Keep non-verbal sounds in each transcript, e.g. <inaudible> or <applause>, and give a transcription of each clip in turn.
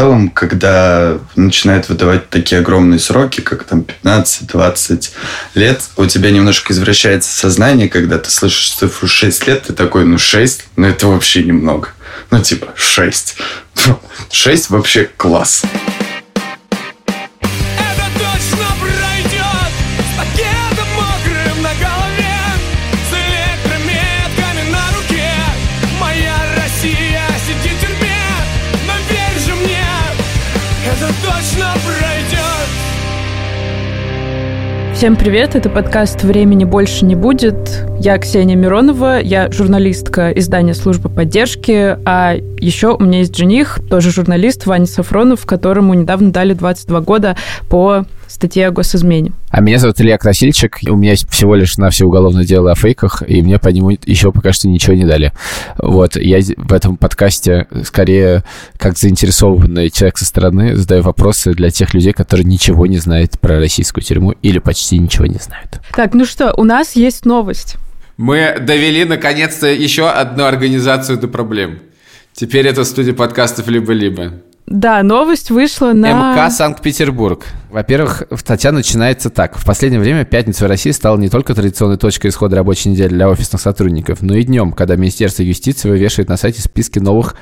целом, когда начинают выдавать такие огромные сроки, как там 15-20 лет, у тебя немножко извращается сознание, когда ты слышишь цифру 6 лет, ты такой, ну 6, ну это вообще немного. Ну типа 6. 6 <laughs> вообще класс. Всем привет, это подкаст «Времени больше не будет». Я Ксения Миронова, я журналистка издания «Служба поддержки», а еще у меня есть жених, тоже журналист Ваня Сафронов, которому недавно дали 22 года по статье о госизмене. А меня зовут Илья Красильчик, у меня есть всего лишь на все уголовное дело о фейках, и мне по нему еще пока что ничего не дали. Вот, я в этом подкасте скорее как заинтересованный человек со стороны задаю вопросы для тех людей, которые ничего не знают про российскую тюрьму или почти ничего не знают. Так, ну что, у нас есть новость. Мы довели, наконец-то, еще одну организацию до проблем. Теперь это студия подкастов «Либо-либо». Да, новость вышла на... МК Санкт-Петербург. Во-первых, статья начинается так. В последнее время пятница в России стала не только традиционной точкой исхода рабочей недели для офисных сотрудников, но и днем, когда Министерство юстиции вывешивает на сайте списки новых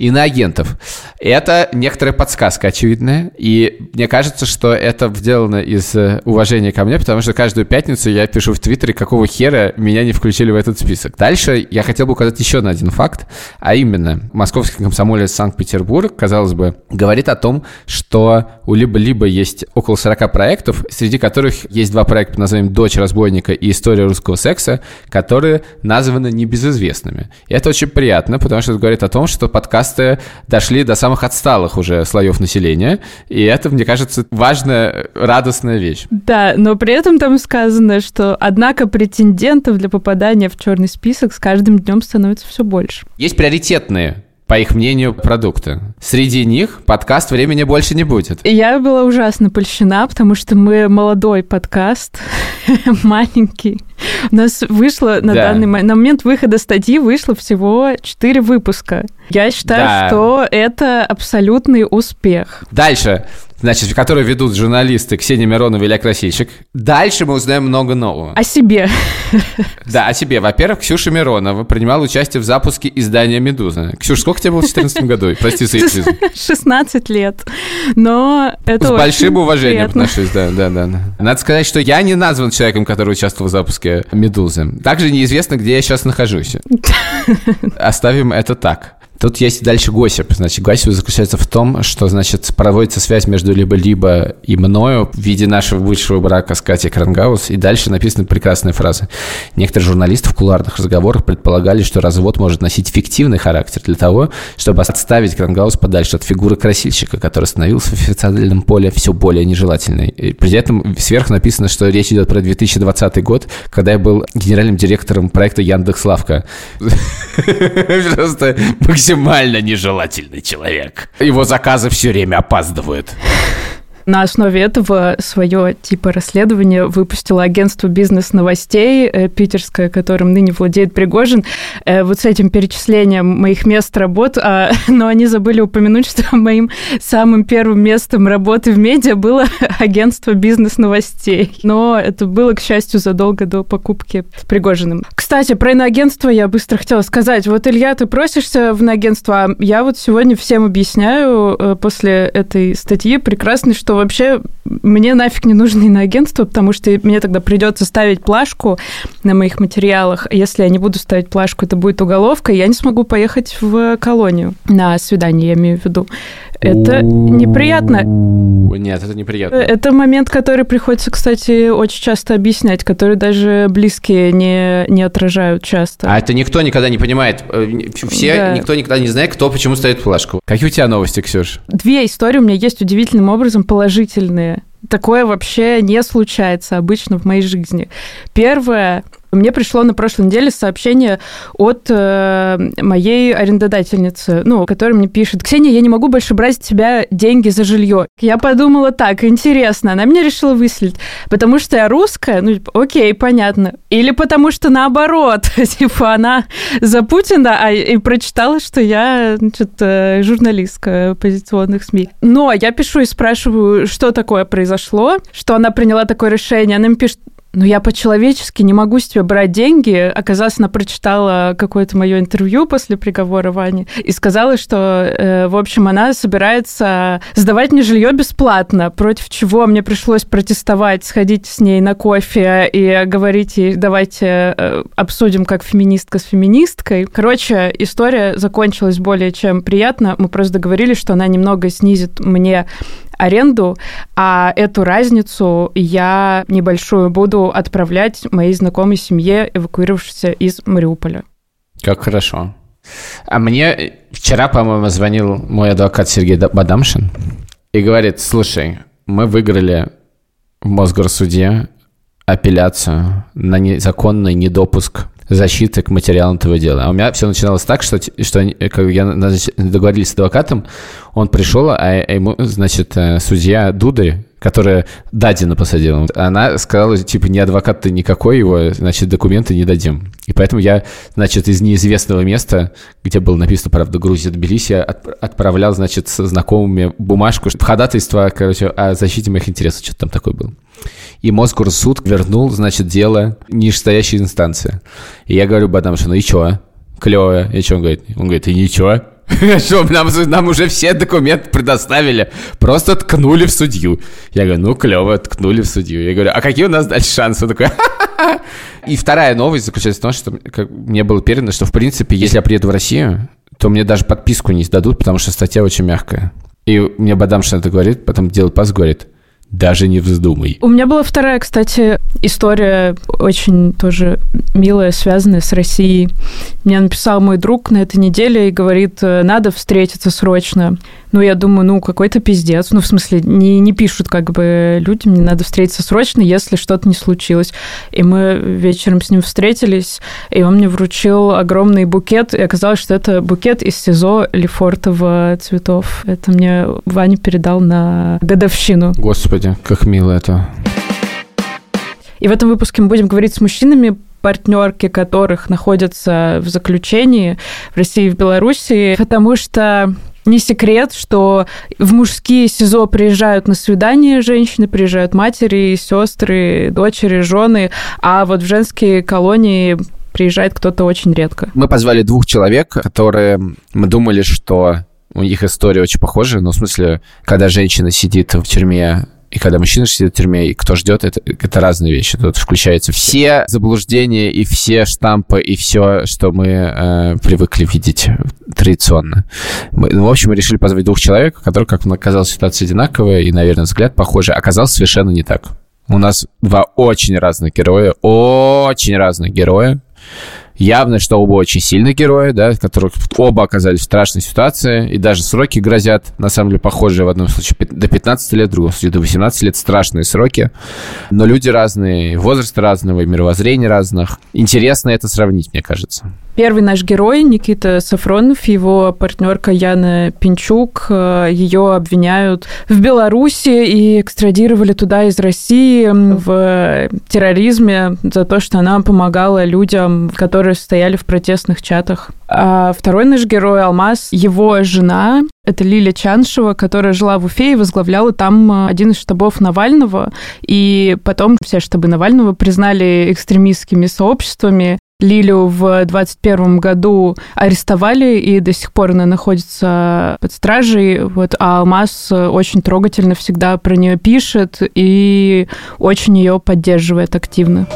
иноагентов. Это некоторая подсказка очевидная, и мне кажется, что это сделано из э, уважения ко мне, потому что каждую пятницу я пишу в Твиттере, какого хера меня не включили в этот список. Дальше я хотел бы указать еще на один факт, а именно, московский комсомолец Санкт-Петербург, казалось бы, говорит о том, что у либо-либо есть около 40 проектов, среди которых есть два проекта под названием «Дочь разбойника» и «История русского секса», которые названы небезызвестными. И это очень приятно, потому что это говорит о том, что подкаст подкасты дошли до самых отсталых уже слоев населения, и это, мне кажется, важная, радостная вещь. Да, но при этом там сказано, что, однако, претендентов для попадания в черный список с каждым днем становится все больше. Есть приоритетные по их мнению, продукты. Среди них подкаст «Времени больше не будет». Я была ужасно польщена, потому что мы молодой подкаст, <laughs> маленький. У нас вышло на да. данный момент, на момент выхода статьи вышло всего 4 выпуска. Я считаю, да. что это абсолютный успех. Дальше значит, которые ведут журналисты Ксения Миронова и Илья Красильщик. Дальше мы узнаем много нового. О себе. Да, о себе. Во-первых, Ксюша Миронова принимала участие в запуске издания «Медуза». Ксюша, сколько тебе было в 2014 году? Прости за эйфизм. 16 лет. Но это С большим уважением отношусь, да, да, да. Надо сказать, что я не назван человеком, который участвовал в запуске «Медузы». Также неизвестно, где я сейчас нахожусь. <laughs> Оставим это так. Тут есть дальше госип. Значит, госип заключается в том, что, значит, проводится связь между либо-либо и мною в виде нашего бывшего брака с Катей Крангаус. И дальше написана прекрасная фраза. Некоторые журналисты в кулуарных разговорах предполагали, что развод может носить фиктивный характер для того, чтобы отставить Крангаус подальше от фигуры красильщика, который становился в официальном поле все более нежелательной. И при этом сверху написано, что речь идет про 2020 год, когда я был генеральным директором проекта Яндекс.Лавка. <laughs> Просто максимально нежелательный человек. Его заказы все время опаздывают. На основе этого свое типа расследование выпустило агентство бизнес-новостей э, питерское, которым ныне владеет Пригожин. Э, вот с этим перечислением моих мест работ, а, <laughs> но они забыли упомянуть, что моим самым первым местом работы в медиа было <laughs> агентство бизнес-новостей. Но это было, к счастью, задолго до покупки с Пригожиным. Кстати, про иноагентство я быстро хотела сказать. Вот, Илья, ты просишься в иноагентство, а я вот сегодня всем объясняю э, после этой статьи прекрасно, что вообще мне нафиг не нужно иноагентство, потому что мне тогда придется ставить плашку на моих материалах. Если я не буду ставить плашку, это будет уголовка, и я не смогу поехать в колонию на свидание, я имею в виду. Это неприятно. Нет, это неприятно. Это момент, который приходится, кстати, очень часто объяснять, который даже близкие не, не отражают часто. А это никто никогда не понимает. Э, все, да. никто никогда не знает, кто почему ставит флажку. Какие у тебя новости, Ксюш? Две истории у меня есть удивительным образом положительные. Такое вообще не случается обычно в моей жизни. Первое Мне пришло на прошлой неделе сообщение от э, моей арендодательницы, ну, которая мне пишет, Ксения, я не могу больше брать с тебя деньги за жилье. Я подумала так, интересно, она меня решила выселить, потому что я русская, ну, типа, окей, понятно. Или потому что наоборот, <laughs> типа она за Путина, а и прочитала, что я, значит, э, журналистка оппозиционных СМИ. Но я пишу и спрашиваю, что такое произошло, что она приняла такое решение. Она мне пишет, ну, я по-человечески не могу с тебя брать деньги. Оказалось, она прочитала какое-то мое интервью после приговора Вани и сказала, что, э, в общем, она собирается сдавать мне жилье бесплатно, против чего мне пришлось протестовать, сходить с ней на кофе и говорить ей, давайте э, обсудим как феминистка с феминисткой. Короче, история закончилась более чем приятно. Мы просто договорились, что она немного снизит мне аренду, а эту разницу я небольшую буду отправлять моей знакомой семье, эвакуировавшейся из Мариуполя. Как хорошо. А мне вчера, по-моему, звонил мой адвокат Сергей Бадамшин и говорит, слушай, мы выиграли в Мосгорсуде апелляцию на незаконный недопуск защиты к материалам этого дела. А у меня все начиналось так, что, что как я договорились с адвокатом, он пришел, а ему, значит, э, судья Дударь, которая Дадина посадила, она сказала, типа, не адвокат ты никакой его, значит, документы не дадим. И поэтому я, значит, из неизвестного места, где было написано, правда, Грузия, Тбилиси, отправлял, значит, с знакомыми бумажку, ходатайство, короче, о защите моих интересов, что-то там такое было. И Мосгорсуд вернул, значит, дело нижестоящей инстанции. И я говорю Бадамшу, ну и чё? Клево. И что он говорит? Он говорит, и ничего. <laughs> Что, нам, нам уже все документы предоставили, просто ткнули в судью. Я говорю, ну, клево, ткнули в судью. Я говорю, а какие у нас дальше шансы? Он такой, И вторая новость заключается в том, что как, мне было передано, что, в принципе, если я приеду в Россию, то мне даже подписку не сдадут, потому что статья очень мягкая. И мне Бадамшин это говорит, потом делает пас, говорит, даже не вздумай. У меня была вторая, кстати, история очень тоже милая, связанная с Россией. Мне написал мой друг на этой неделе и говорит, «Э, надо встретиться срочно. Ну, я думаю, ну, какой-то пиздец. Ну, в смысле, не, не пишут как бы людям, мне надо встретиться срочно, если что-то не случилось. И мы вечером с ним встретились, и он мне вручил огромный букет, и оказалось, что это букет из СИЗО Лефортово цветов. Это мне Ваня передал на годовщину. Господи, как мило это. И в этом выпуске мы будем говорить с мужчинами, партнерки которых находятся в заключении в России и в Беларуси, потому что не секрет, что в мужские СИЗО приезжают на свидание женщины, приезжают матери, сестры, дочери, жены, а вот в женские колонии приезжает кто-то очень редко. Мы позвали двух человек, которые мы думали, что у них история очень похожа, но в смысле, когда женщина сидит в тюрьме и когда мужчина сидит в тюрьме, и кто ждет, это, это разные вещи. Тут включаются все заблуждения и все штампы, и все, что мы э, привыкли видеть традиционно. Мы, ну, в общем, мы решили позвать двух человек, у как нам казалось, ситуация одинаковая, и, наверное, взгляд похожий. Оказалось совершенно не так. У нас два очень разных героя, очень разных героя. Явно, что оба очень сильные герои, да, которых оба оказались в страшной ситуации, и даже сроки грозят, на самом деле, похожие в одном случае до 15 лет, в другом случае до 18 лет, страшные сроки. Но люди разные, возраст разного, мировоззрение разных. Интересно это сравнить, мне кажется. Первый наш герой Никита Сафронов, его партнерка Яна Пинчук, э, ее обвиняют в Беларуси и экстрадировали туда из России в терроризме за то, что она помогала людям, которые стояли в протестных чатах. А второй наш герой Алмаз, его жена, это Лиля Чаншева, которая жила в Уфе и возглавляла там э, один из штабов Навального. И потом все штабы Навального признали экстремистскими сообществами. Лилю в 2021 году арестовали, и до сих пор она находится под стражей. Вот, а Алмаз очень трогательно всегда про нее пишет и очень ее поддерживает активно.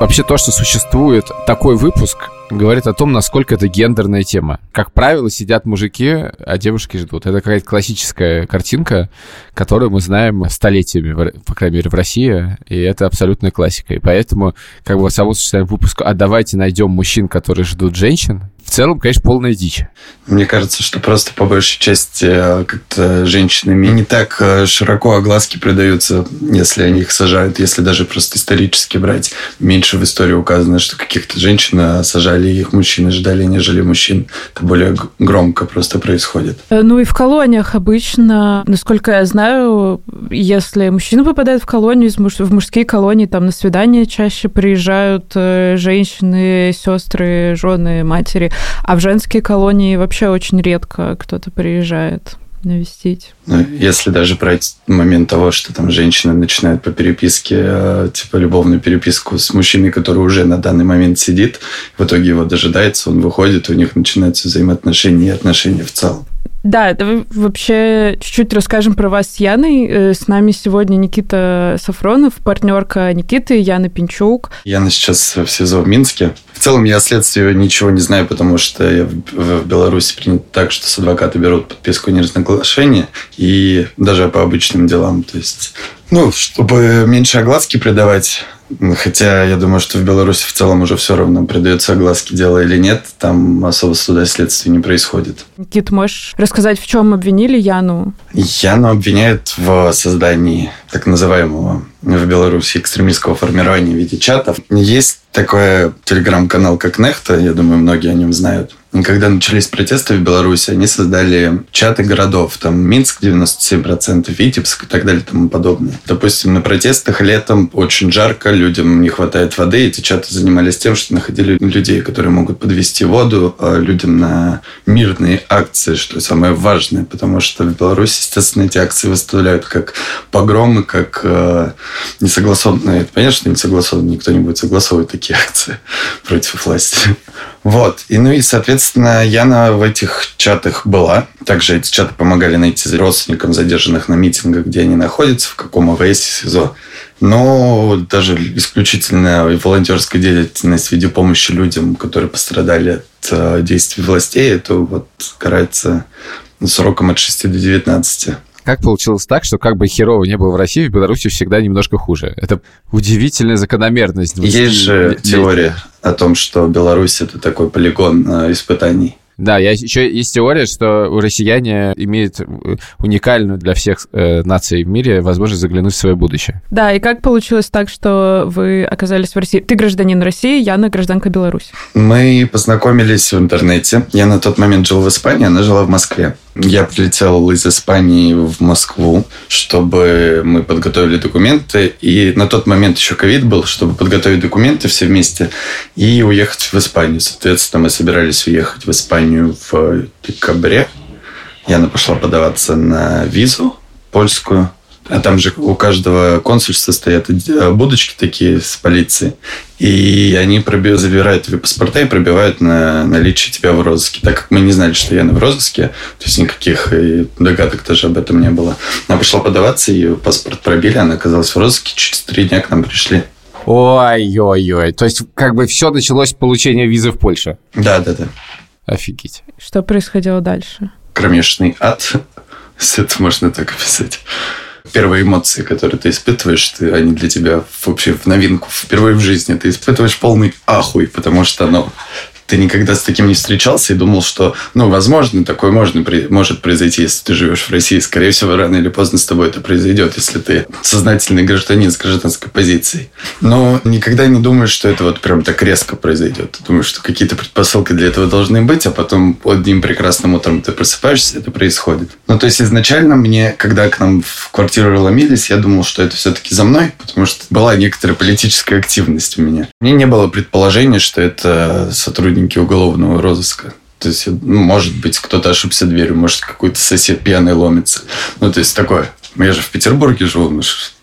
Вообще то, что существует такой выпуск, говорит о том, насколько это гендерная тема. Как правило, сидят мужики, а девушки ждут. Это какая-то классическая картинка, которую мы знаем столетиями, по крайней мере, в России, и это абсолютная классика. И поэтому, как бы, само сочетание выпуска «А давайте найдем мужчин, которые ждут женщин», В целом, конечно, полная дичь. Мне кажется, что просто по большей части э, как-то женщинами не так э, широко огласки придаются, если они их сажают, если даже просто исторически брать. Меньше в истории указано, что каких-то женщин э, сажали, их мужчины ждали, нежели мужчин. Это более громко просто происходит. Ну и в колониях обычно, насколько я знаю, если мужчина попадает в колонию, в мужские колонии, там на свидание чаще приезжают женщины, сестры, жены, матери, а в женские колонии вообще очень редко кто-то приезжает навестить. Ну, если даже брать момент того, что там женщины начинают по переписке, э, типа любовную переписку с мужчиной, который уже на данный момент сидит, в итоге его дожидается, он выходит, у них начинаются взаимоотношения и отношения в целом. Да, давай вообще чуть-чуть расскажем про вас с Яной. Э, с нами сегодня Никита Сафронов, партнерка Никиты, Яна Пинчук. Яна сейчас в СИЗО в Минске. В целом я о следствии ничего не знаю, потому что я в Беларуси принято так, что с адвоката берут подписку неразноглашения и даже по обычным делам. То есть, ну, чтобы меньше огласки придавать Хотя я думаю, что в Беларуси в целом уже все равно придается огласки дела или нет. Там особо суда следствия не происходит. Никит, можешь рассказать, в чем обвинили Яну? Яну обвиняют в создании так называемого в Беларуси экстремистского формирования в виде чатов. Есть такой телеграм-канал, как Нехта, я думаю, многие о нем знают. И когда начались протесты в Беларуси, они создали чаты городов. Там Минск 97%, Витебск и так далее и тому подобное. Допустим, на протестах летом очень жарко, людям не хватает воды. Эти чаты занимались тем, что находили людей, которые могут подвести воду а людям на мирные акции, что самое важное, потому что в Беларуси, естественно, эти акции выставляют как погромы, как э, несогласованные. Понятно, что не согласованные, никто не будет согласовывать такие <laughs> акции против власти. Вот. И, ну и, соответственно, Яна в этих чатах была. Также эти чаты помогали найти родственникам задержанных на митингах, где они находятся, в каком АВС СИЗО. Но даже исключительно волонтерская деятельность в виде помощи людям, которые пострадали от э, действий властей, это вот карается сроком от 6 до 19. Как получилось так, что как бы херово не было в России, в Беларуси всегда немножко хуже? Это удивительная закономерность. Есть же теория о том, что Беларусь это такой полигон э, испытаний. Да, я, еще есть теория, что у россияне имеют э, уникальную для всех э, наций в мире возможность заглянуть в свое будущее. Да, и как получилось так, что вы оказались в России? Ты гражданин России, Яна гражданка Беларуси. Мы познакомились в интернете. Я на тот момент жил в Испании, она жила в Москве. Я прилетел из Испании в Москву, чтобы мы подготовили документы. И на тот момент еще ковид был, чтобы подготовить документы все вместе и уехать в Испанию. Соответственно, мы собирались уехать в Испанию в декабре. Яна пошла подаваться на визу польскую. А там же у каждого консульства стоят будочки такие с полицией. И они пробивают, забирают твои паспорта и пробивают на наличие тебя в розыске. Так как мы не знали, что я на в розыске, то есть никаких догадок даже об этом не было. Она пошла подаваться, ее паспорт пробили, она оказалась в розыске, через три дня к нам пришли. Ой-ой-ой. То есть как бы все началось с получения визы в Польше? Да, да, да. Офигеть. Что происходило дальше? Кромешный ад. Это можно так описать первые эмоции, которые ты испытываешь, ты, они для тебя вообще в новинку, впервые в жизни. Ты испытываешь полный ахуй, потому что оно ты никогда с таким не встречался и думал, что, ну, возможно, такое можно, может произойти, если ты живешь в России. Скорее всего, рано или поздно с тобой это произойдет, если ты сознательный гражданин с гражданской позицией. Но никогда не думаешь, что это вот прям так резко произойдет. Ты думаешь, что какие-то предпосылки для этого должны быть, а потом одним прекрасным утром ты просыпаешься, это происходит. Ну, то есть изначально мне, когда к нам в квартиру ломились, я думал, что это все-таки за мной, потому что была некоторая политическая активность у меня. Мне не было предположения, что это сотрудник сотрудники уголовного розыска. То есть, ну, может быть, кто-то ошибся дверью, может, какой-то сосед пьяный ломится. Ну, то есть, такое. Я же в Петербурге живу,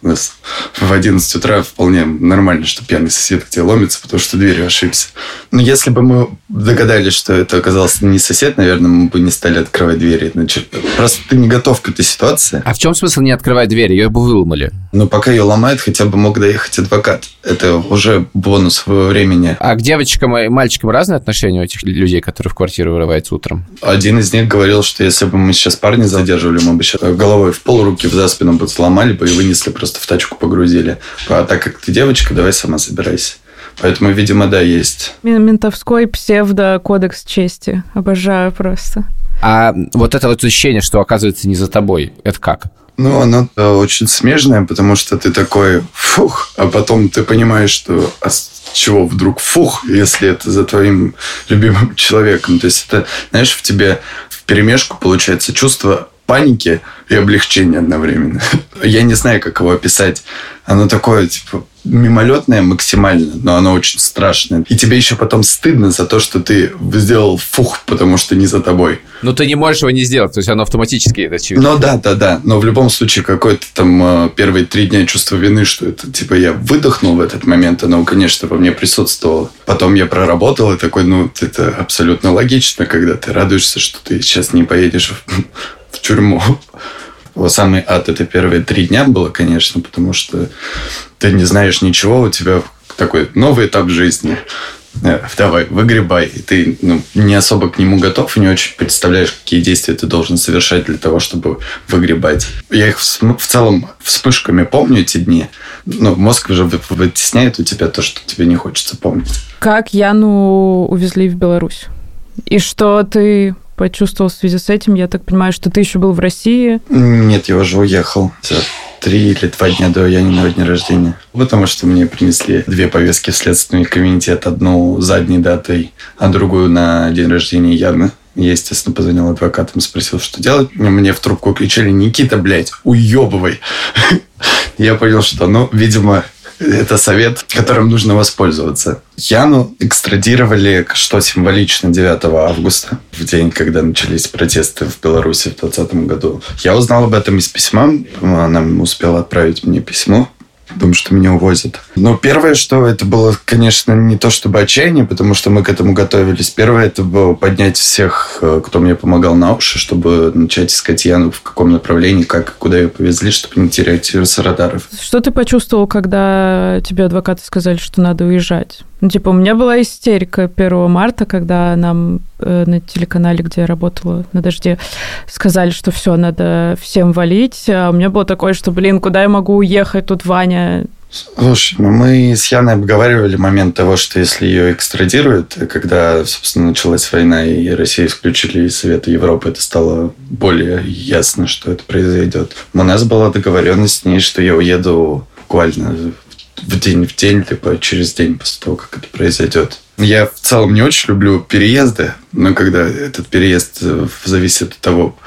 у нас в 11 утра вполне нормально, что пьяный сосед к тебе ломится, потому что дверью ошибся. Но если бы мы догадались, что это оказался не сосед, наверное, мы бы не стали открывать двери. Значит, просто ты не готов к этой ситуации. А в чем смысл не открывать дверь? Ее бы выломали. Ну, пока ее ломают, хотя бы мог доехать адвокат. Это уже бонус во времени. А к девочкам и мальчикам разные отношения у этих людей, которые в квартиру вырываются утром? Один из них говорил, что если бы мы сейчас парня задерживали, мы бы сейчас головой в пол, руки в за спину бы сломали бы и вынесли, просто в тачку погрузили. А так как ты девочка, давай сама собирайся. Поэтому, видимо, да, есть. Ментовской псевдо-кодекс чести. Обожаю просто. А вот это вот ощущение, что оказывается не за тобой, это как? Ну, оно очень смежное, потому что ты такой фух, а потом ты понимаешь, что а с чего вдруг фух, если это за твоим любимым человеком. То есть это, знаешь, в тебе в перемешку получается чувство паники и облегчения одновременно. <laughs> Я не знаю, как его описать. Оно такое, типа, мимолетное максимально, но оно очень страшное. И тебе еще потом стыдно за то, что ты сделал фух, потому что не за тобой. Ну, ты не можешь его не сделать, то есть оно автоматически это очевидно. Ну, да, да, да. Но в любом случае, какое-то там э, первые три дня чувство вины, что это, типа, я выдохнул в этот момент, оно, конечно, во мне присутствовало. Потом я проработал и такой, ну, это абсолютно логично, когда ты радуешься, что ты сейчас не поедешь в, в тюрьму. <laughs> Самый ад это первые три дня было, конечно, потому что ты не знаешь ничего, у тебя такой новый этап жизни. Э, давай, выгребай. И ты ну, не особо к нему готов и не очень представляешь, какие действия ты должен совершать для того, чтобы выгребать. Я их в целом вспышками помню эти дни. Ну, мозг уже вытесняет у тебя то, что тебе не хочется помнить. Как Яну увезли в Беларусь? И что ты почувствовал в связи с этим? Я так понимаю, что ты еще был в России? Нет, я уже уехал. За три или два дня до Яниного дня рождения. Потому что мне принесли две повестки в Следственный комитет. Одну задней датой, а другую на день рождения Яны. Я, естественно, позвонил адвокатам, спросил, что делать. Мне в трубку кричали, Никита, блядь, уебывай. <laughs> Я понял, что, ну, видимо, это совет, которым нужно воспользоваться. Яну экстрадировали, что символично, 9 августа, в день, когда начались протесты в Беларуси в 2020 году. Я узнал об этом из письма. Она успела отправить мне письмо потому что меня увозят. Но первое, что это было, конечно, не то чтобы отчаяние, потому что мы к этому готовились. Первое, это было поднять всех, э, кто мне помогал на уши, чтобы начать искать Яну в каком направлении, как и куда ее повезли, чтобы не терять ее с радаров. Что ты почувствовал, когда тебе адвокаты сказали, что надо уезжать? Ну, типа, у меня была истерика 1 марта, когда нам э, на телеканале, где я работала на «Дожде», сказали, что все, надо всем валить. А у меня было такое, что, блин, куда я могу уехать? Тут Ваня Слушай, ну мы с Яной обговаривали момент того, что если ее экстрадируют, когда, собственно, началась война и Россию исключили из Совета Европы, это стало более ясно, что это произойдет. У нас была договоренность с ней, что я уеду буквально в день в день, либо через день после того, как это произойдет. Я в целом не очень люблю переезды, но когда этот переезд э, зависит от того,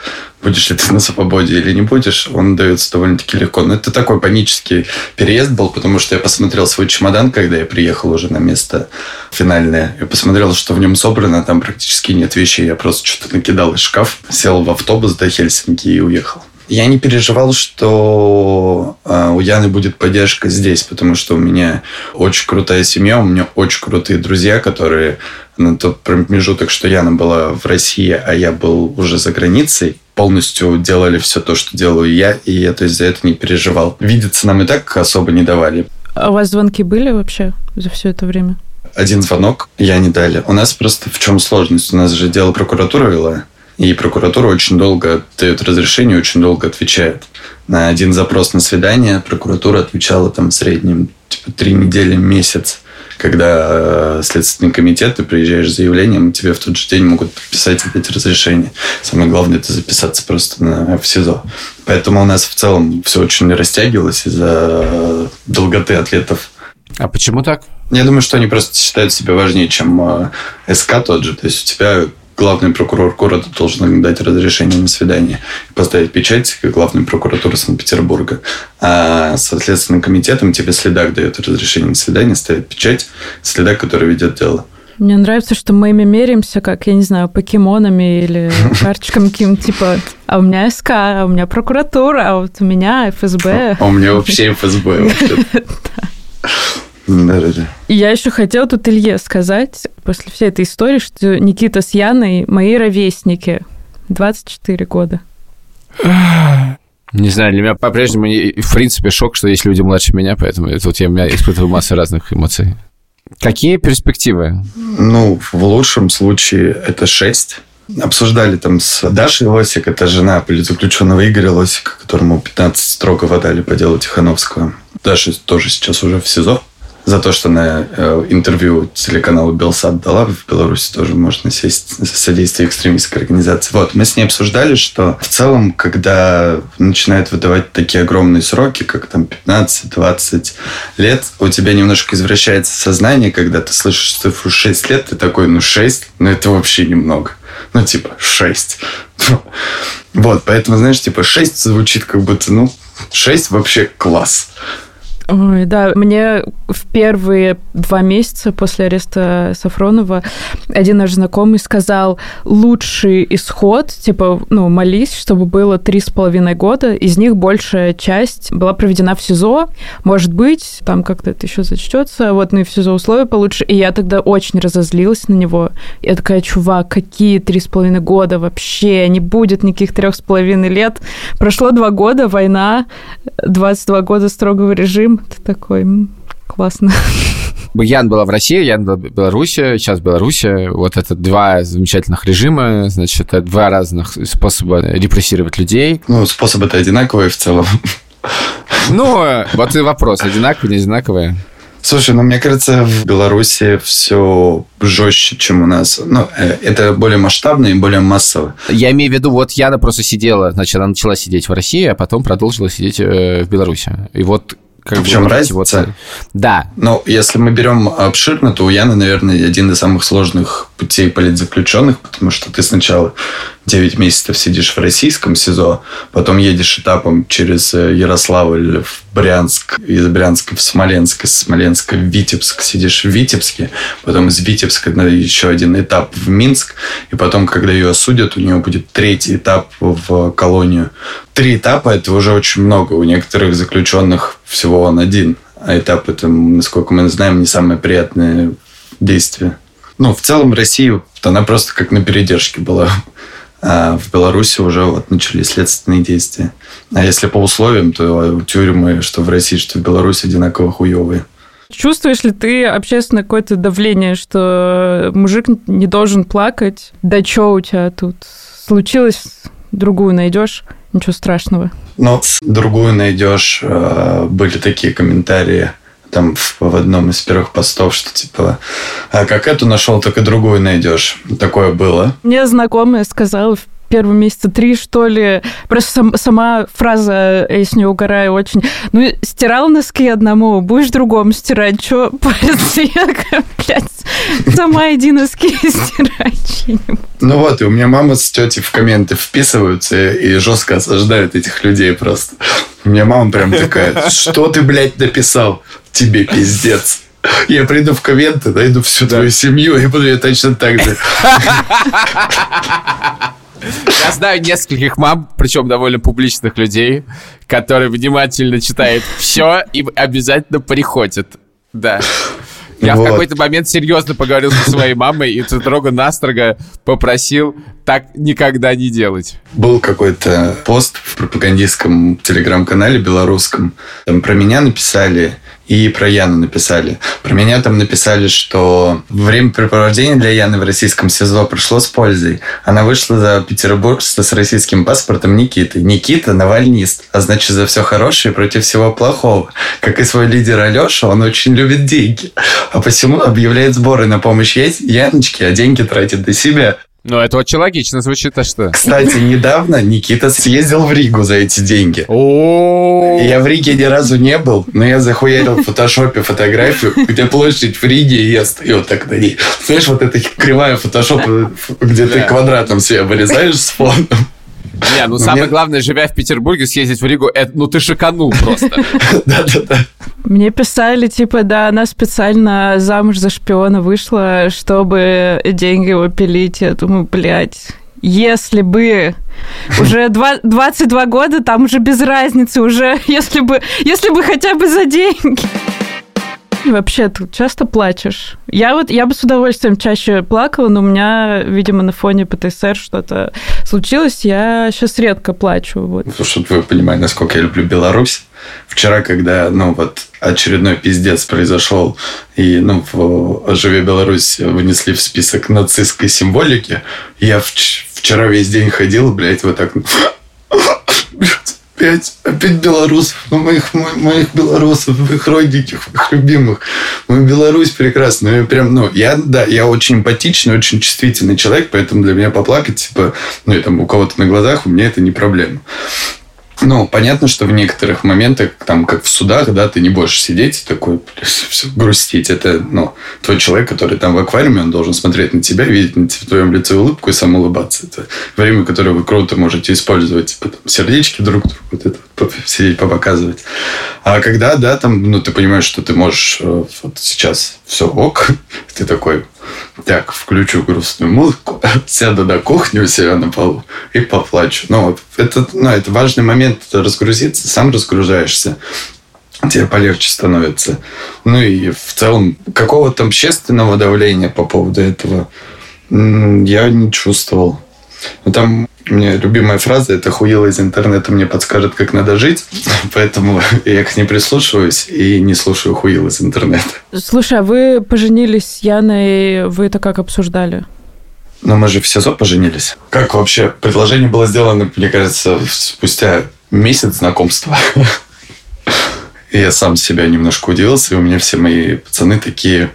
будешь ли ты на свободе или не будешь, он дается довольно-таки легко. Но это такой панический переезд был, потому что я посмотрел свой чемодан, когда я приехал уже на место финальное. Я посмотрел, что в нем собрано, там практически нет вещей. Я просто что-то накидал из шкаф, сел в автобус до Хельсинки и уехал. Я не переживал, что э, у Яны будет поддержка здесь, потому что у меня очень крутая семья, у меня очень крутые друзья, которые на тот промежуток, что Яна была в России, а я был уже за границей, полностью делали все то, что делаю я, и я то есть за это не переживал. Видеться нам и так особо не давали. А у вас звонки были вообще за все это время? Один звонок я не дали. У нас просто в чем сложность? У нас же дело прокуратура вела. И прокуратура очень долго дает разрешение, очень долго отвечает. На один запрос на свидание прокуратура отвечала там в среднем типа три недели, месяц. Когда э, Следственный комитет, ты приезжаешь с заявлением, тебе в тот же день могут подписать эти разрешения. Самое главное, это записаться просто на, в СИЗО. Поэтому у нас в целом все очень растягивалось из-за долготы атлетов. А почему так? Я думаю, что они просто считают себя важнее, чем э, СК тот же. То есть у тебя главный прокурор города должен дать разрешение на свидание и поставить печать главной прокуратуры Санкт-Петербурга. А со Следственным комитетом тебе следак дает разрешение на свидание, ставит печать следак, который ведет дело. Мне нравится, что мы ими меряемся, как, я не знаю, покемонами или <laughs> карточками каким типа, а у меня СК, а у меня прокуратура, а вот у меня ФСБ. А у меня вообще ФСБ. <laughs> Да-да-да. Я еще хотела тут Илье сказать, после всей этой истории, что Никита с Яной мои ровесники. 24 года. Не знаю, для меня по-прежнему, в принципе, шок, что есть люди младше меня, поэтому тут я меня испытываю массу разных эмоций. Какие перспективы? Ну, в лучшем случае это 6. Обсуждали там с Дашей Лосик, это жена политзаключенного Игоря Лосика, которому 15 строго дали по делу Тихановского. Даша тоже сейчас уже в СИЗО за то, что на э, интервью телеканалу Белсад дала. В Беларуси тоже можно сесть за содействие экстремистской организации. Вот, мы с ней обсуждали, что в целом, когда начинают выдавать такие огромные сроки, как там 15-20 лет, у тебя немножко извращается сознание, когда ты слышишь цифру 6 лет, ты такой, ну 6, ну это вообще немного. Ну, типа, 6. <laughs> Вот, поэтому, знаешь, типа, 6 звучит как будто, ну, 6 вообще класс. Ой, да, мне в первые два месяца после ареста Сафронова один наш знакомый сказал, лучший исход, типа, ну, молись, чтобы было три с половиной года, из них большая часть была проведена в СИЗО, может быть, там как-то это еще зачтется, вот, ну и в СИЗО условия получше, и я тогда очень разозлилась на него. Я такая, чувак, какие три с половиной года вообще, не будет никаких трех с половиной лет. Прошло два года, война, 22 года строгого режима, ты такой, классно. Ян была в России, Ян была в Беларуси, сейчас Беларуси. Вот это два замечательных режима, значит, это два разных способа репрессировать людей. Ну, способы-то одинаковые в целом. Ну, вот и вопрос, одинаковые, не одинаковые? Слушай, ну мне кажется, в Беларуси все жестче, чем у нас. Ну, э, это более масштабно и более массово. Я имею в виду, вот Яна просто сидела, значит, она начала сидеть в России, а потом продолжила сидеть э, в Беларуси. И вот как в чем вот разница? Вот... Да. Ну, если мы берем обширно, то у Яны, наверное, один из самых сложных путей политзаключенных, потому что ты сначала 9 месяцев сидишь в российском СИЗО, потом едешь этапом через э, Ярославль в Брянск, из Брянска в Смоленск, из Смоленска в Витебск, сидишь в Витебске, потом из Витебска на еще один этап в Минск, и потом, когда ее осудят, у нее будет третий этап в колонию. Три этапа – это уже очень много. У некоторых заключенных всего он один. А этап – это, насколько мы знаем, не самое приятное действие. Ну, в целом Россия, она просто как на передержке была. А в Беларуси уже вот начались следственные действия. А если по условиям, то тюрьмы, что в России, что в Беларуси, одинаково хуевые. Чувствуешь ли ты общественное какое-то давление, что мужик не должен плакать? Да что у тебя тут случилось? Другую найдешь? Ничего страшного. Ну, другую найдешь. Э, были такие комментарии там в, в одном из первых постов, что типа, а как эту нашел, так и другую найдешь. Такое было. Мне знакомая сказала в первые месяца три, что ли. Просто сам, сама фраза, я с нее угораю очень. Ну, стирал носки одному, будешь другому стирать. Че, париться? Я, блядь, сама иди носки <laughs> стирай Ну вот, и у меня мама с тетей в комменты вписываются и жестко осаждают этих людей просто. У меня мама прям такая, что ты, блядь, написал? Тебе пиздец. Я приду в комменты, найду всю твою семью и буду я точно так же. Я знаю нескольких мам, причем довольно публичных людей, которые внимательно читают все и обязательно приходят. Да. Я вот. в какой-то момент серьезно поговорил со своей мамой и строго-настрого попросил так никогда не делать. Был какой-то пост в пропагандистском телеграм-канале белорусском. Там про меня написали, и про Яну написали. Про меня там написали, что времяпрепровождение для Яны в российском СИЗО прошло с пользой. Она вышла за Петербург с российским паспортом Никиты. Никита – навальнист, а значит, за все хорошее против всего плохого. Как и свой лидер Алеша, он очень любит деньги. А посему объявляет сборы на помощь Яночке, а деньги тратит до себя. Ну, это очень логично звучит, а что? Кстати, недавно Никита съездил в Ригу за эти деньги. Я в Риге ни разу не был, но я захуярил в фотошопе фотографию, где площадь в Риге, и я стою так на ней. Знаешь, вот эта кривая фотошопа, где ты квадратом себя вырезаешь с фоном. Не, ну, самое главное, живя в Петербурге, съездить в Ригу, ну ты шиканул просто. <laughs> Да-да-да. Мне писали, типа, да, она специально замуж за шпиона вышла, чтобы деньги его пилить. Я думаю, блядь, если бы уже 22 года, там уже без разницы, уже <laughs> если бы, если бы хотя бы за деньги. Вообще, ты часто плачешь? Я вот, я бы с удовольствием чаще плакала, но у меня, видимо, на фоне ПТСР что-то случилось. Я сейчас редко плачу. Вот. Ну, чтобы вы понимали, насколько я люблю Беларусь. Вчера, когда, ну, вот очередной пиздец произошел, и, ну, в «Живе Беларусь» вынесли в список нацистской символики, я вчера весь день ходил, блядь, вот так опять, опять белорусов, ну, моих, моих белорусов, моих родненьких, моих любимых. Мою Беларусь прекрасную. Я прям, ну, я, да, я очень эмпатичный, очень чувствительный человек, поэтому для меня поплакать, типа, ну, и там у кого-то на глазах, у меня это не проблема. Ну, понятно, что в некоторых моментах, там, как в судах, да, ты не будешь сидеть и такой все, грустить. Это, ну, твой человек, который там в аквариуме, он должен смотреть на тебя, видеть на в твоем лице улыбку и сам улыбаться. Это время, которое вы круто можете использовать, типа, там, сердечки друг другу, вот это, сидеть, показывать. А когда, да, там, ну, ты понимаешь, что ты можешь э, вот сейчас все ок, <laughs> ты такой, так, включу грустную музыку, <laughs> сяду на кухню у себя на полу и поплачу. Ну, это, ну, это важный момент разгрузиться, сам разгружаешься тебе полегче становится. Ну и в целом какого-то общественного давления по поводу этого я не чувствовал. Ну, там у меня любимая фраза – это «хуила из интернета мне подскажет, как надо жить», <laughs> поэтому я к ней прислушиваюсь и не слушаю хуил из интернета. Слушай, а вы поженились с Яной, вы это как обсуждали? Но мы же в СИЗО поженились. Как вообще? Предложение было сделано, мне кажется, спустя месяц знакомства. И <laughs> я сам себя немножко удивился, и у меня все мои пацаны такие,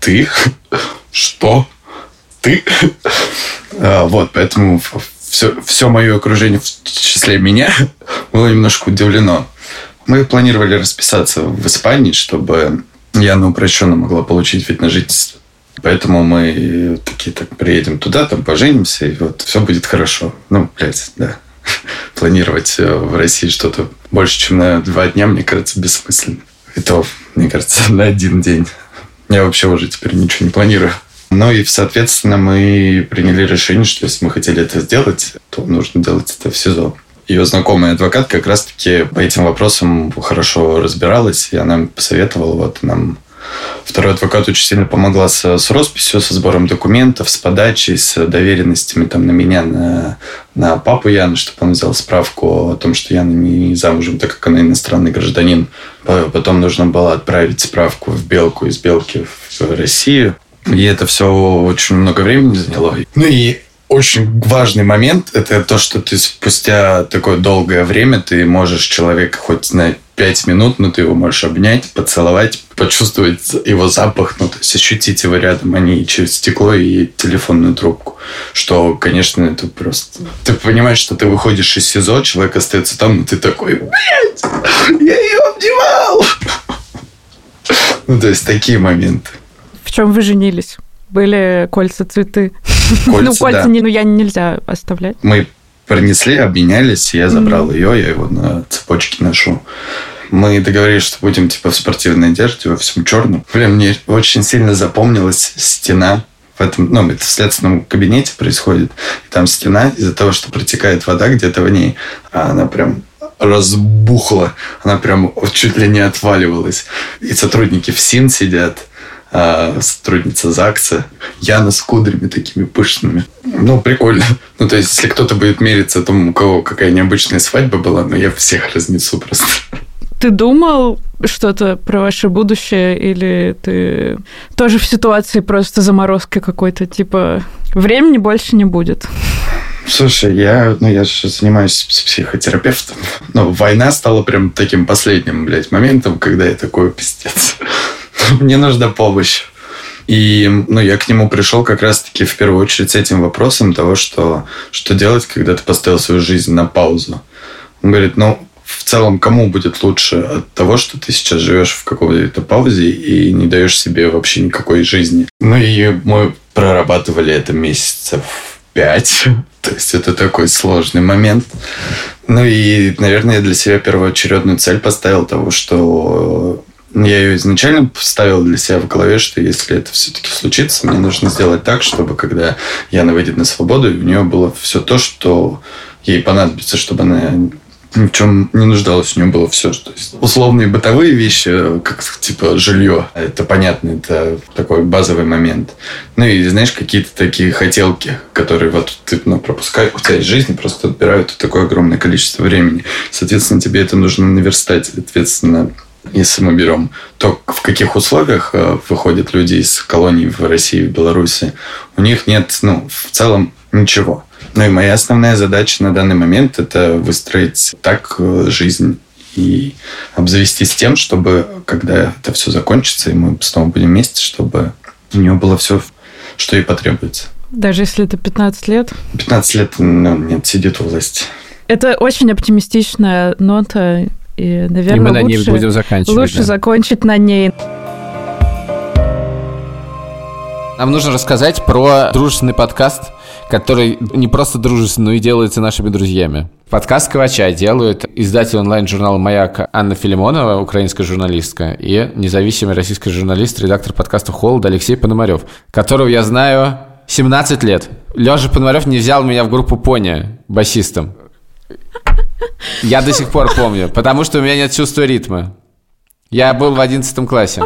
ты? <laughs> Что? Ты? А, вот, поэтому все, все мое окружение, в числе меня, <laughs> было немножко удивлено. Мы планировали расписаться в Испании, чтобы я на упрощенно могла получить вид на жительство. Поэтому мы такие так приедем туда, там поженимся, и вот все будет хорошо. Ну, блядь, да. <laughs> Планировать э, в России что-то больше, чем на два дня, мне кажется, бессмысленно. И то, мне кажется, <laughs> на один день. Я вообще уже теперь ничего не планирую. Ну и, соответственно, мы приняли решение, что если мы хотели это сделать, то нужно делать это в СИЗО. Ее знакомый адвокат как раз-таки по этим вопросам хорошо разбиралась, и она посоветовала вот нам Второй адвокат очень сильно помогла с, с росписью, со сбором документов, с подачей, с доверенностями там, на меня, на, на папу Яны, чтобы он взял справку о том, что Яна не замужем, так как она иностранный гражданин. Потом нужно было отправить справку в Белку, из Белки в Россию. И это все очень много времени заняло. Ну и очень важный момент – это то, что ты спустя такое долгое время ты можешь человека хоть на пять минут, но ты его можешь обнять, поцеловать, почувствовать его запах, ну, то есть ощутить его рядом, а не через стекло и телефонную трубку. Что, конечно, это просто... Ты понимаешь, что ты выходишь из СИЗО, человек остается там, но ты такой, блядь, я ее обнимал! <laughs> Ну, то есть такие моменты чем вы женились? Были кольца, цветы? Кольца, ну, кольца да. не, ну, я нельзя оставлять. Мы принесли, обменялись, я забрал mm-hmm. ее, я его на цепочке ношу. Мы договорились, что будем типа в спортивной одежде, во всем черном. Блин, мне очень сильно запомнилась стена в этом, ну, это в следственном кабинете происходит. И там стена из-за того, что протекает вода где-то в ней, а она прям разбухла, она прям чуть ли не отваливалась. И сотрудники в СИН сидят, а, сотрудница ЗАГСа, Яна с кудрями такими пышными. Ну, прикольно. Ну, то есть, если кто-то будет мериться тому, у кого какая необычная свадьба была, ну, я всех разнесу просто. Ты думал что-то про ваше будущее или ты тоже в ситуации просто заморозки какой-то, типа времени больше не будет? Слушай, я, ну, я же занимаюсь психотерапевтом. Но война стала прям таким последним, блядь, моментом, когда я такой, пиздец. <laughs> мне нужна помощь. И ну, я к нему пришел как раз-таки в первую очередь с этим вопросом того, что, что делать, когда ты поставил свою жизнь на паузу. Он говорит, ну, в целом, кому будет лучше от того, что ты сейчас живешь в какой-то паузе и не даешь себе вообще никакой жизни? Ну и мы прорабатывали это месяцев пять. <laughs> То есть это такой сложный момент. Ну и, наверное, я для себя первоочередную цель поставил того, что я ее изначально поставил для себя в голове, что если это все-таки случится, мне нужно сделать так, чтобы когда Яна выйдет на свободу, у нее было все то, что ей понадобится, чтобы она ни в чем не нуждалась, у нее было все. То есть условные бытовые вещи, как типа жилье, это понятно, это такой базовый момент. Ну и знаешь, какие-то такие хотелки, которые вот ты ну, пропускаешь, у тебя из жизни просто отбирают такое огромное количество времени. Соответственно, тебе это нужно наверстать. Соответственно, если мы берем то, в каких условиях э, выходят люди из колоний в России, в Беларуси, у них нет, ну, в целом ничего. Ну и моя основная задача на данный момент – это выстроить так э, жизнь и обзавестись тем, чтобы, когда это все закончится, и мы снова будем вместе, чтобы у нее было все, что ей потребуется. Даже если это 15 лет? 15 лет, ну, нет, сидит у власти. Это очень оптимистичная нота, и, наверное, и мы на ней будем заканчивать. Лучше да. закончить на ней. Нам нужно рассказать про дружественный подкаст, который не просто дружественный, но и делается нашими друзьями. Подкаст «Квача» делают издатель онлайн-журнала «Маяк» Анна Филимонова, украинская журналистка, и независимый российский журналист, редактор подкаста «Холод» Алексей Пономарев, которого я знаю 17 лет. Лёша Пономарев не взял меня в группу «Пони» басистом. Я до сих пор помню, потому что у меня нет чувства ритма. Я был в 11 классе.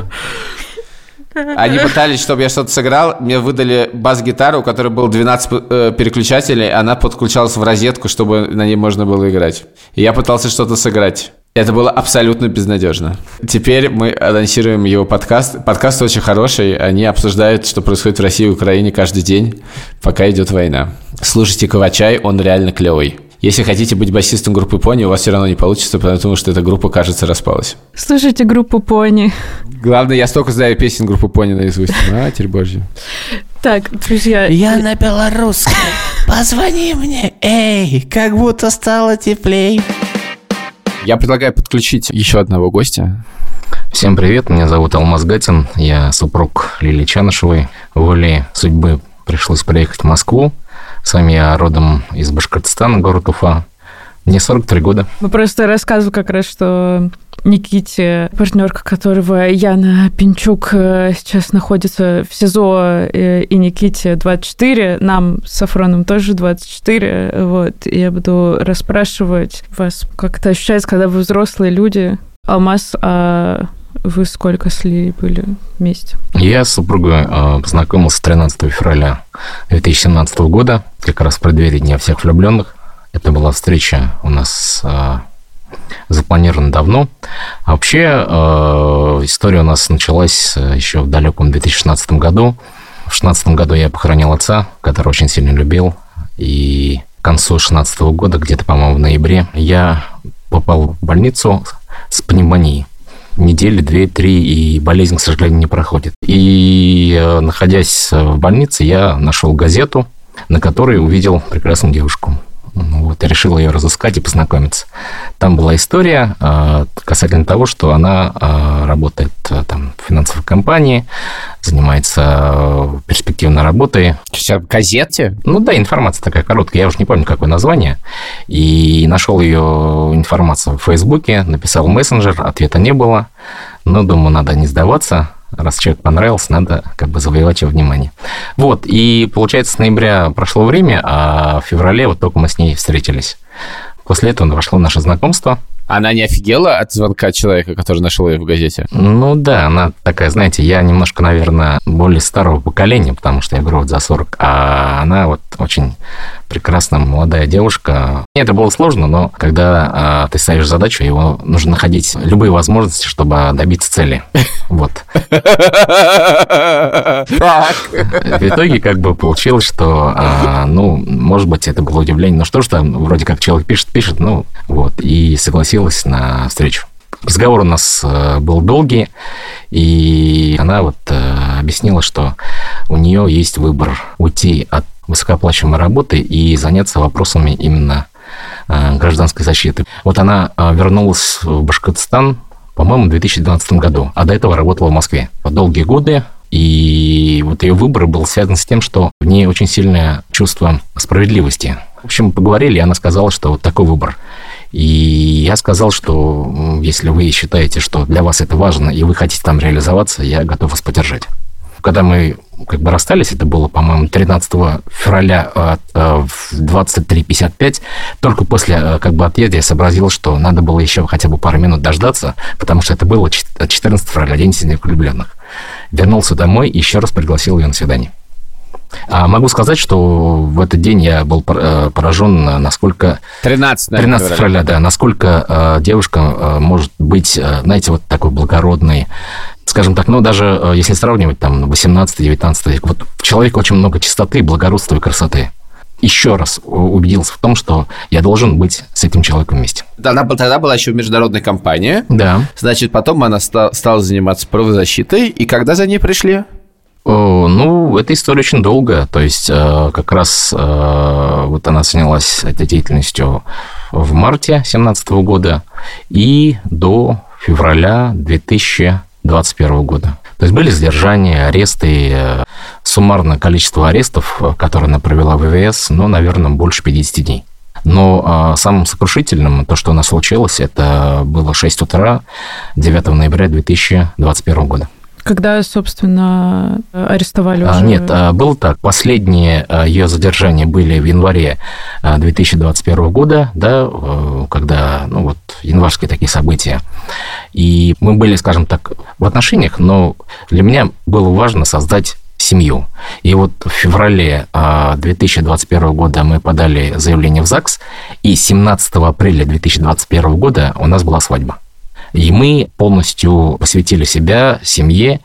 Они пытались, чтобы я что-то сыграл. Мне выдали бас-гитару, у которой было 12 э, переключателей. Она подключалась в розетку, чтобы на ней можно было играть. И я пытался что-то сыграть. Это было абсолютно безнадежно. Теперь мы анонсируем его подкаст. Подкаст очень хороший. Они обсуждают, что происходит в России и Украине каждый день, пока идет война. Слушайте Ковачай, он реально клевый. Если хотите быть басистом группы Пони, у вас все равно не получится, потому что эта группа, кажется, распалась. Слушайте группу Пони. Главное, я столько знаю песен группы Пони наизусть. Матерь Божья. Так, друзья... Я на белорусском. Позвони мне. Эй, как будто стало теплей. Я предлагаю подключить еще одного гостя. Всем привет, меня зовут Алмаз Гатин, я супруг Лили Чанышевой. Волей судьбы пришлось приехать в Москву, сам я родом из Башкортостана, город Уфа. Мне 43 года. Мы просто рассказывали как раз, что Никите, партнерка которого Яна Пинчук э, сейчас находится в СИЗО, э, и Никите 24, нам с Сафроном тоже 24. Вот. Я буду расспрашивать вас, как это ощущается, когда вы взрослые люди. Алмаз, а вы сколько с Ли были вместе? Я с супругой э, познакомился 13 февраля 2017 года, как раз в преддверии Дня всех влюбленных. Это была встреча у нас э, запланирована давно. А вообще э, история у нас началась еще в далеком 2016 году. В 2016 году я похоронил отца, который очень сильно любил. И к концу 2016 года, где-то, по-моему, в ноябре, я попал в больницу с пневмонией недели, две, три, и болезнь, к сожалению, не проходит. И э, находясь в больнице, я нашел газету, на которой увидел прекрасную девушку. Ну вот, я решил ее разыскать и познакомиться. Там была история э, касательно того, что она э, работает э, там, в финансовой компании, занимается перспективной работой. Все в газете? Ну да, информация такая короткая, я уже не помню, какое название. И нашел ее информацию в Фейсбуке, написал в мессенджер, ответа не было. Но думаю, надо не сдаваться раз человек понравился, надо как бы завоевать его внимание. Вот, и получается, с ноября прошло время, а в феврале вот только мы с ней встретились. После этого вошло наше знакомство. Она не офигела от звонка человека, который нашел ее в газете? Ну да, она такая, знаете, я немножко, наверное, более старого поколения, потому что я говорю вот за 40, а она вот очень прекрасная молодая девушка. Это было сложно, но когда а, ты ставишь задачу, его нужно находить любые возможности, чтобы добиться цели. <laughs> Вот. В итоге как бы получилось, что, а, ну, может быть, это было удивление, но что ж там, вроде как человек пишет, пишет, ну, вот, и согласилась на встречу. Разговор у нас э, был долгий, и она вот э, объяснила, что у нее есть выбор уйти от высокооплачиваемой работы и заняться вопросами именно э, гражданской защиты. Вот она вернулась в Башкортостан, по-моему, в 2012 году, а до этого работала в Москве. Долгие годы, и вот ее выбор был связан с тем, что в ней очень сильное чувство справедливости. В общем, поговорили, и она сказала, что вот такой выбор. И я сказал, что если вы считаете, что для вас это важно, и вы хотите там реализоваться, я готов вас поддержать. Когда мы как бы расстались, это было, по-моему, 13 февраля в 23.55, только после э, как бы отъезда я сообразил, что надо было еще хотя бы пару минут дождаться, потому что это было 14 февраля, день семьи влюбленных. Вернулся домой и еще раз пригласил ее на свидание. А могу сказать, что в этот день я был э, поражен, насколько... 13, 13 февраля, да, насколько э, девушка э, может быть, э, знаете, вот такой благородной, скажем так, ну, даже э, если сравнивать там 18-19 век, вот в человеке очень много чистоты, благородства и красоты. еще раз убедился в том, что я должен быть с этим человеком вместе. Она тогда была еще международная компания. Да. Значит, потом она ста- стала заниматься правозащитой. И когда за ней пришли? О, Ну, эта история очень долгая. То есть, э, как раз э, вот она занялась этой деятельностью в марте 2017 года и до февраля 2021 года. То есть были задержания, аресты, э, суммарное количество арестов, э, которые она провела в ВВС, ну, наверное, больше 50 дней. Но э, самым сокрушительным, то, что у нас случилось, это было 6 утра 9 ноября 2021 года. Когда, собственно, арестовали А, уже? Нет, а, было так. Последние а, ее задержания были в январе а, 2021 года, да, когда, ну вот, январские такие события. И мы были, скажем так, в отношениях, но для меня было важно создать семью. И вот в феврале а, 2021 года мы подали заявление в ЗАГС, и 17 апреля 2021 года у нас была свадьба. И мы полностью посвятили себя семье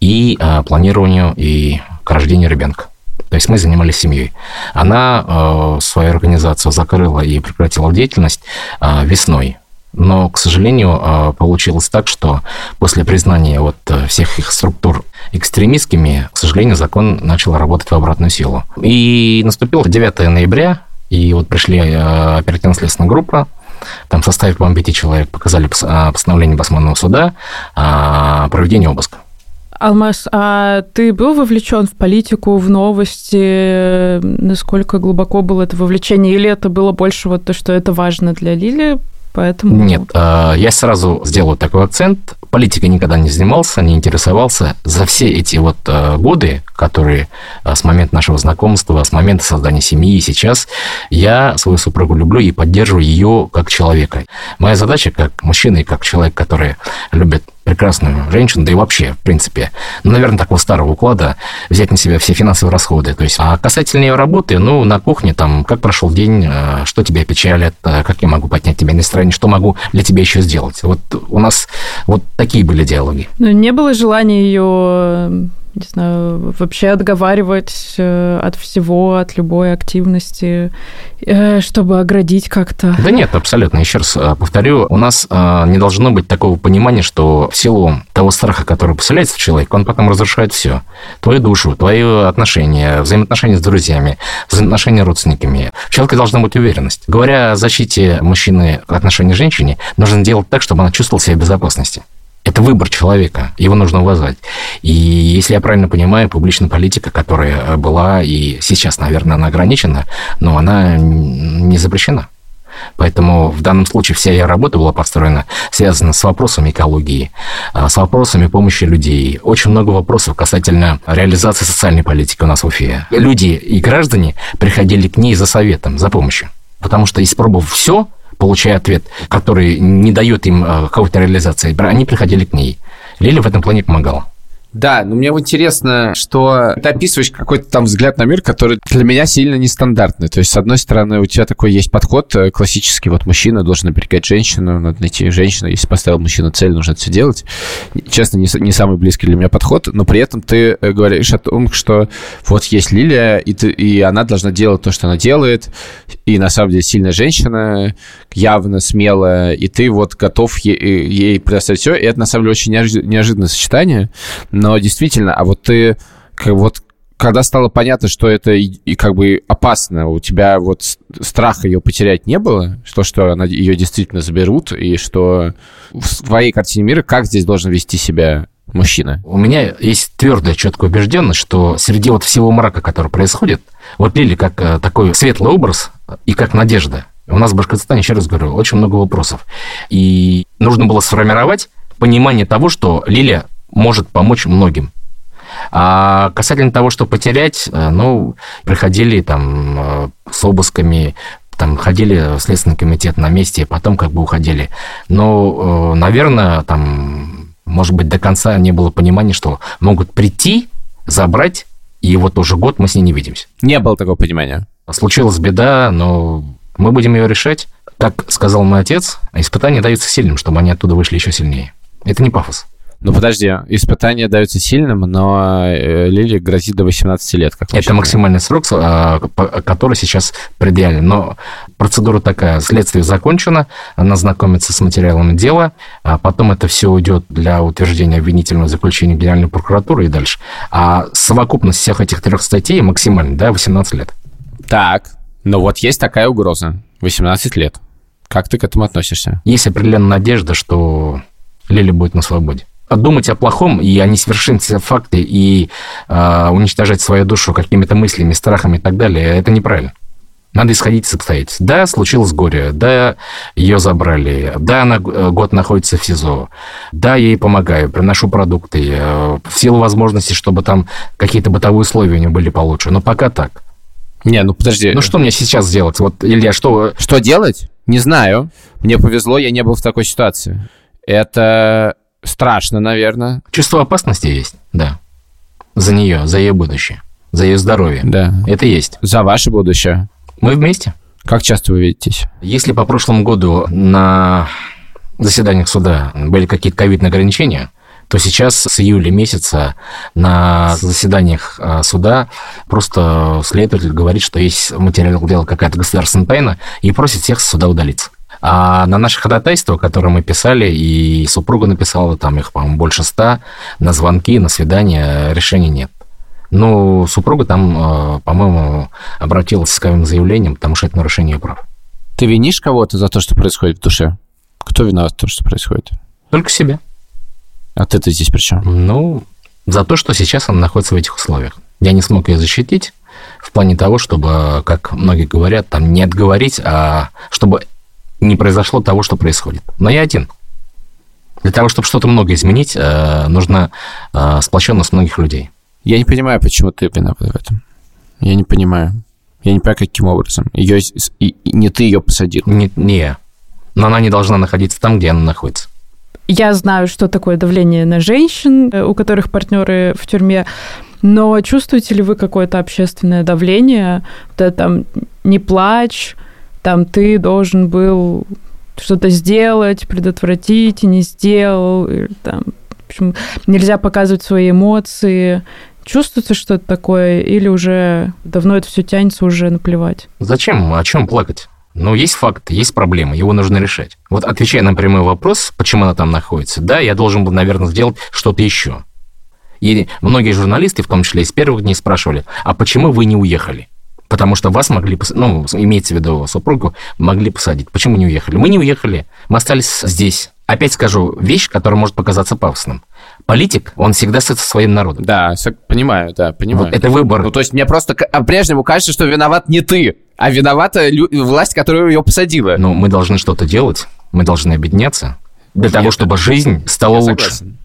и а, планированию и к рождению ребенка. То есть мы занимались семьей. Она э, свою организацию закрыла и прекратила деятельность э, весной. Но, к сожалению, э, получилось так, что после признания вот э, всех их структур экстремистскими, к сожалению, закон начал работать в обратную силу. И наступило 9 ноября, и вот пришли э, оперативно-следственная группа, там в составе, по-моему, пяти человек показали а, постановление Басманного суда о проведении обыска. Алмаз, а ты был вовлечен в политику, в новости? Насколько глубоко было это вовлечение? Или это было больше вот то, что это важно для Лили, поэтому... Нет, э, я сразу сделаю такой акцент. Политикой никогда не занимался, не интересовался. За все эти вот э, годы, которые э, с момента нашего знакомства, с момента создания семьи и сейчас, я свою супругу люблю и поддерживаю ее как человека. Моя задача как мужчина и как человек, который любит прекрасную женщину, да и вообще, в принципе, ну, наверное, такого старого уклада, взять на себя все финансовые расходы. То есть, а касательно ее работы, ну, на кухне, там, как прошел день, э, что тебя печалит, э, как я могу поднять тебе настроение, что могу для тебя еще сделать. Вот у нас вот такие были диалоги. Ну, не было желания ее, не знаю, вообще отговаривать э, от всего, от любой активности, э, чтобы оградить как-то. Да нет, абсолютно. Еще раз э, повторю, у нас не должно быть такого понимания, что в силу того страха, который поселяется в человеке, он потом разрушает все. Твою душу, твои отношения, взаимоотношения с друзьями, взаимоотношения с родственниками. В человеке должна быть уверенность. Говоря о защите мужчины в отношении женщины, нужно делать так, чтобы она чувствовала себя в безопасности. Это выбор человека, его нужно уважать. И если я правильно понимаю, публичная политика, которая была и сейчас, наверное, она ограничена, но она не запрещена. Поэтому в данном случае вся ее работа была построена, связана с вопросами экологии, а, с вопросами помощи людей. Очень много вопросов касательно реализации социальной политики у нас в Уфе. Люди и граждане приходили к ней за советом, за помощью. Потому что, испробовав все, получая ответ, который не дает им э, какой-то реализации, они приходили к ней. Лиля в этом плане помогала. Да, но мне интересно, что ты описываешь какой-то там взгляд на мир, который для меня сильно нестандартный. То есть, с одной стороны, у тебя такой есть подход э, классический, вот мужчина должен оберегать женщину, надо найти женщину, если поставил мужчина цель, нужно это все делать. Честно, не, не самый близкий для меня подход, но при этом ты э, говоришь о том, что вот есть Лилия, и, ты, и она должна делать то, что она делает, и на самом деле сильная женщина, явно смелая, и ты вот готов ей, ей предоставить все, и это на самом деле очень неожи- неожиданное сочетание, но действительно, а вот ты как вот когда стало понятно, что это и, и как бы опасно, у тебя вот страха ее потерять не было, что, что она, ее действительно заберут, и что в твоей картине мира как здесь должен вести себя мужчина? У меня есть твердая, четкая убежденность, что среди вот всего мрака, который происходит, вот Лили как э, такой светлый образ и как надежда. У нас в Башкортостане, еще раз говорю, очень много вопросов. И нужно было сформировать понимание того, что Лилия может помочь многим. А касательно того, что потерять, э, ну, приходили там э, с обысками, там ходили в Следственный комитет на месте, потом как бы уходили. Но, э, наверное, там, может быть, до конца не было понимания, что могут прийти, забрать, и вот уже год мы с ней не видимся. Не было такого понимания. Случилась беда, но мы будем ее решать. Как сказал мой отец, испытания даются сильным, чтобы они оттуда вышли еще сильнее. Это не пафос. Ну подожди, испытания даются сильным, но э, Лили грозит до 18 лет. Как Это максимальный срок, по- который сейчас предъявлен. Но процедура такая, следствие закончено, она знакомится с материалами дела, а потом это все уйдет для утверждения обвинительного заключения Генеральной прокуратуры и дальше. А совокупность всех этих трех статей максимально, да, 18 лет. Так, ну вот есть такая угроза. 18 лет. Как ты к этому относишься? Есть определенная надежда, что Лили будет на свободе. Думать о плохом и о несвершившемся факте и а, уничтожать свою душу какими-то мыслями, страхами и так далее, это неправильно. Надо исходить из обстоятельств. Да, случилось горе, да, ее забрали, да, она э, год находится в СИЗО, да, я ей помогаю, приношу продукты, э, в силу возможности, чтобы там какие-то бытовые условия у нее были получше. Но пока так. Не, ну подожди. Ну что мне сейчас сделать? Вот, Илья, что... Что делать? Не знаю. Мне повезло, я не был в такой ситуации. Это страшно, наверное. Чувство опасности есть? Да. За нее, за ее будущее, за ее здоровье. Да. Это есть. За ваше будущее. Мы вместе. Как часто вы видитесь? Если по прошлому году на заседаниях суда были какие-то ковидные ограничения, то сейчас с июля месяца на заседаниях а, суда просто следователь говорит, что есть в материале дела какая-то государственная тайна и просит всех суда удалиться. А на наши ходатайства, которые мы писали, и супруга написала, там их, по-моему, больше ста, на звонки, на свидания, решений нет. Ну, супруга там, э, по-моему, обратилась с исковым заявлением, потому что это нарушение прав. Ты винишь кого-то за то, что происходит в душе? Кто виноват в том, что происходит? Только себя. А ты-то здесь при чем? Ну, за то, что сейчас она находится в этих условиях. Я не смог ее защитить в плане того, чтобы, как многие говорят, там не отговорить, а чтобы не произошло того, что происходит. Но я один. Для того, чтобы что-то много изменить, э, нужна э, сплоченность многих людей. Я не понимаю, почему ты виноват в этом. Я не понимаю. Я не понимаю, каким образом. Ее, и, и не ты ее посадил. Не, не я. Но она не должна находиться там, где она находится. Я знаю, что такое давление на женщин, э, у которых партнеры в тюрьме, но чувствуете ли вы какое-то общественное давление? Вот это там не плачь, там ты должен был что-то сделать, предотвратить, и не сделал, или там, общем, нельзя показывать свои эмоции. Чувствуется что-то такое, или уже давно это все тянется, уже наплевать? Зачем? О чем плакать? Ну, есть факт, есть проблема, его нужно решать. Вот отвечая на прямой вопрос, почему она там находится, да, я должен был, наверное, сделать что-то еще. И многие журналисты, в том числе из первых дней, спрашивали, а почему вы не уехали? Потому что вас могли, пос- ну, имеется в виду супругу, могли посадить. Почему не уехали? Мы не уехали, мы остались здесь. Опять скажу вещь, которая может показаться пафосным. Политик, он всегда со своим народом. Да, со- понимаю, да, понимаю. Вот это выбор. Ну, то есть мне просто по-прежнему кажется, что виноват не ты, а виновата лю- власть, которая ее посадила. Ну, мы должны что-то делать, мы должны объединяться для того, Нет, чтобы жизнь стала лучше. согласен.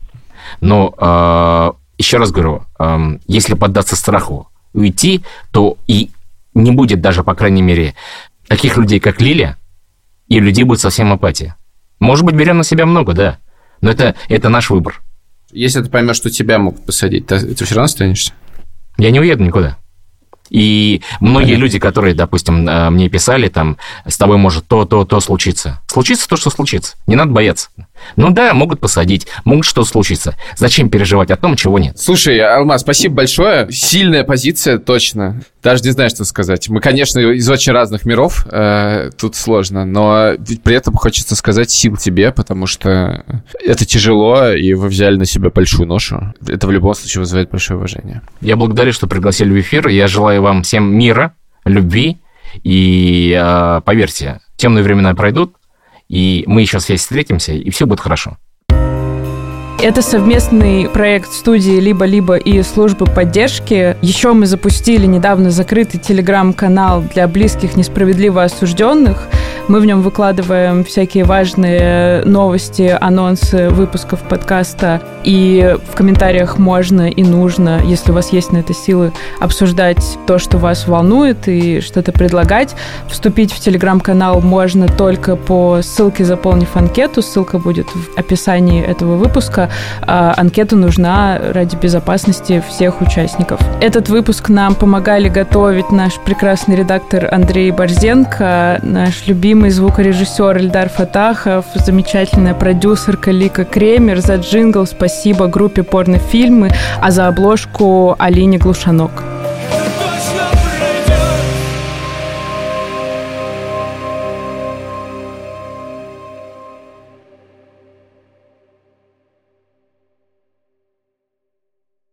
Но э, еще раз говорю, эм, если поддаться страху уйти, то и не будет даже, по крайней мере, таких людей, как Лиля, и людей будет совсем апатия. Может быть, берем на себя много, да, но это, это наш выбор. Если ты поймешь, что тебя могут посадить, ты, ты все равно останешься? Я не уеду никуда. И многие люди, которые, допустим, э, мне писали, там, с тобой может то, то, то случиться. Случится то, что случится. Не надо бояться. Ну да, могут посадить, могут что случиться. Зачем переживать о том, чего нет? Слушай, Алмаз, спасибо большое. Сильная позиция, точно. Даже не знаю, что сказать. Мы, конечно, из очень разных миров, э, тут сложно, но при этом хочется сказать сил тебе, потому что это тяжело, и вы взяли на себя большую ношу. Это в любом случае вызывает большое уважение. Я благодарю, что пригласили в эфир. Я желаю вам всем мира, любви. И э, поверьте, темные времена пройдут, и мы еще здесь встретимся, и все будет хорошо. Это совместный проект студии «Либо-либо» и службы поддержки. Еще мы запустили недавно закрытый телеграм-канал для близких несправедливо осужденных. Мы в нем выкладываем всякие важные новости, анонсы выпусков подкаста. И в комментариях можно и нужно, если у вас есть на это силы, обсуждать то, что вас волнует, и что-то предлагать. Вступить в телеграм-канал можно только по ссылке, заполнив анкету. Ссылка будет в описании этого выпуска. А анкета нужна ради безопасности всех участников. Этот выпуск нам помогали готовить наш прекрасный редактор Андрей Борзенко, наш любимый любимый звукорежиссер Эльдар Фатахов, замечательная продюсерка Лика Кремер. За джингл спасибо группе порнофильмы, а за обложку Алине Глушанок.